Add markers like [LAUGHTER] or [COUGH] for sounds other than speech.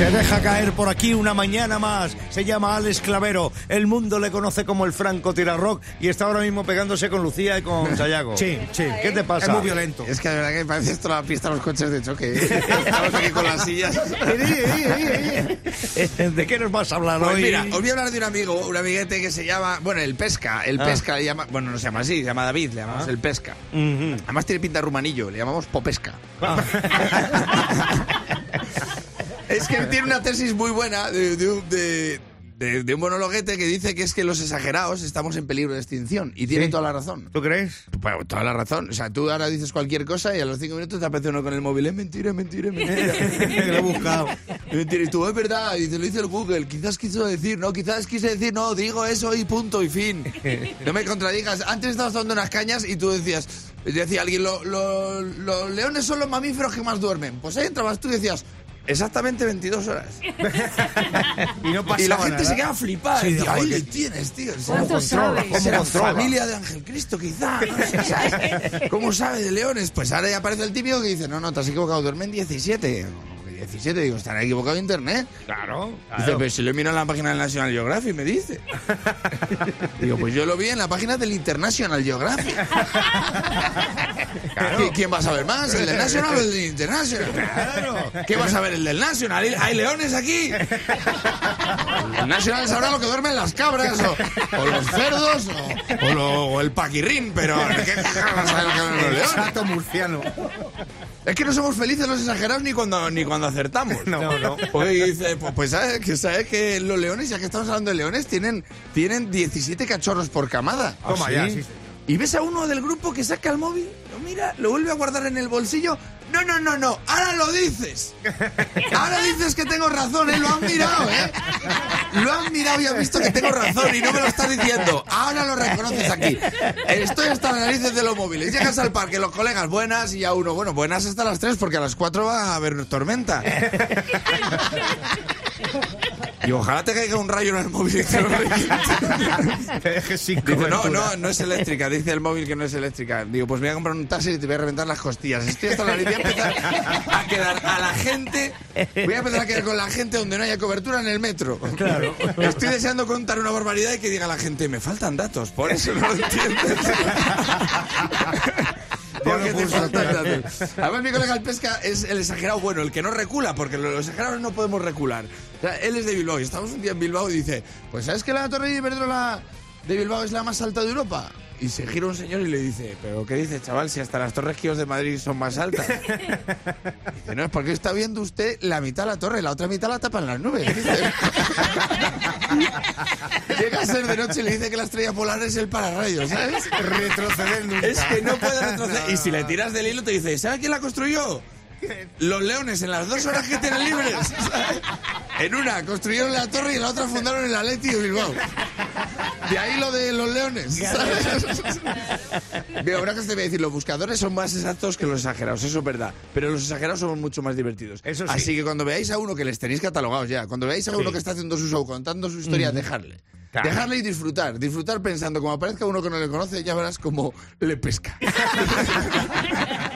Se deja caer por aquí una mañana más. Se llama Alex Clavero. El mundo le conoce como el Franco Tirarrock y está ahora mismo pegándose con Lucía y con Sayago. Sí, sí. ¿Qué te pasa? Es muy violento. Es que la verdad que parece esto la pista de los coches de choque. ¿eh? Estamos aquí con las sillas. [LAUGHS] ¿De qué nos vas a hablar Pues hoy? mira, os voy a hablar de un amigo, un amiguete que se llama, bueno, el Pesca, el Ah. Pesca le llama, bueno, no se llama así, se llama David, le llamamos el Pesca. Además tiene pinta rumanillo, le llamamos Popesca. Ah. [LAUGHS] [LAUGHS] Es que tiene una tesis muy buena de, de un- de- de- un monologuete que dice que es que los exagerados estamos en peligro de extinción. Y tiene ¿Sí? toda la razón. ¿Tú crees? Bueno, toda la razón. O sea, tú ahora dices cualquier cosa y a los cinco minutos te aparece uno con el móvil. Es mentira, es mentira, es mentira. [LAUGHS] Lo he buscado. Mentira. Y tú, es verdad. Y te lo dice el Google. Quizás quiso decir, no, quizás quise decir, no, digo eso y punto y fin. [LAUGHS] No me contradigas. Antes estabas dando unas cañas y tú decías, decía alguien, "Lo- lo- los leones son los mamíferos que más duermen. Pues ahí entrabas tú y decías, exactamente 22 horas. [LAUGHS] Y no pasa Y la gente se queda flipada. Sí, joder, ahí le tienes, tío. ¿Cómo controla? familia de Ángel Cristo, quizá? No sé, ¿sabes? ¿Cómo sabe de leones? Pues ahora ya aparece el típico que dice, no, no, te has equivocado, duermen 17. ¿Cómo que 17, digo, estará equivocado internet. Claro. Dice, pero si lo he mirado en la página del National Geographic, me dice. [LAUGHS] digo, pues yo lo vi en la página del International Geographic. ¿Qui- ¿Quién va a saber más? ¿El del National o el del International? Claro. ¿Qué vas a ver? ¿El del National? ¿Hay- ¿Hay leones aquí? El National sabrá lo que duermen las cabras o, o los cerdos o, o lo- o el paquirrín, pero ¿qué vas a saber lo que duermen los El leones? murciano. Es que no somos felices los exagerados ni cuando, ni cuando acertamos. [LAUGHS] No, no. Porque dice, pues, pues sabes que, sabes que los leones, ya que estamos hablando de leones, tienen, tienen 17 cachorros por camada. Toma ¿sí? ya, sí. Y ves a uno del grupo que saca el móvil, lo mira, lo vuelve a guardar en el bolsillo. No, no, no, no, ahora lo dices. Ahora dices que tengo razón, ¿eh? Lo han mirado, ¿eh? Lo han mirado y han visto que tengo razón y no me lo estás diciendo. Ahora lo reconoces aquí. Estoy hasta las narices de los móviles. Llegas al parque, los colegas, buenas, y a uno, bueno, buenas hasta las 3 porque a las 4 va a haber tormenta. [LAUGHS] Y ojalá te caiga un rayo en el móvil [LAUGHS] te dejes sin Dice, no, no, no es eléctrica. Dice el móvil que no es eléctrica. Digo, pues me voy a comprar un taxi y te voy a reventar las costillas. Estoy hasta la. Voy a empezar a quedar a la gente. Voy a empezar a quedar con la gente donde no haya cobertura en el metro. Claro. Estoy deseando contar una barbaridad y que diga la gente, me faltan datos. Por eso no lo entiendes. [LAUGHS] Porque te faltan. Además, mi colega el pesca es el exagerado bueno, el que no recula, porque los exagerados no podemos recular. O sea, él es de Bilbao y estamos un día en Bilbao y dice, pues ¿sabes que la torre de Iberdrola de Bilbao es la más alta de Europa? Y se gira un señor y le dice, ¿pero qué dice, chaval? Si hasta las torres Kios de Madrid son más altas. [LAUGHS] Dice, no, es porque está viendo usted la mitad de la torre, la otra mitad la tapan las nubes. [LAUGHS] Llega a ser de noche y le dice que la estrella polar es el pararrayos, ¿sabes? [LAUGHS] Retroceder nunca. Es que no puede retroceder. Y si le tiras del hilo te dice, ¿sabe quién la construyó? Los leones en las dos horas que tienen libres. ¿sabes? En una construyeron la torre y en la otra fundaron el Atleti de Bilbao. De ahí lo de los leones. ¿sabes? [LAUGHS] Mira, ahora que te voy a decir, los buscadores son más exactos que los exagerados, eso es verdad. Pero los exagerados son mucho más divertidos. Eso sí. Así que cuando veáis a uno que les tenéis catalogados ya, cuando veáis a uno que está haciendo su show, contando su historia, dejarle. Claro. Dejarle y disfrutar. Disfrutar pensando, como aparezca uno que no le conoce, ya verás cómo le pesca. [LAUGHS]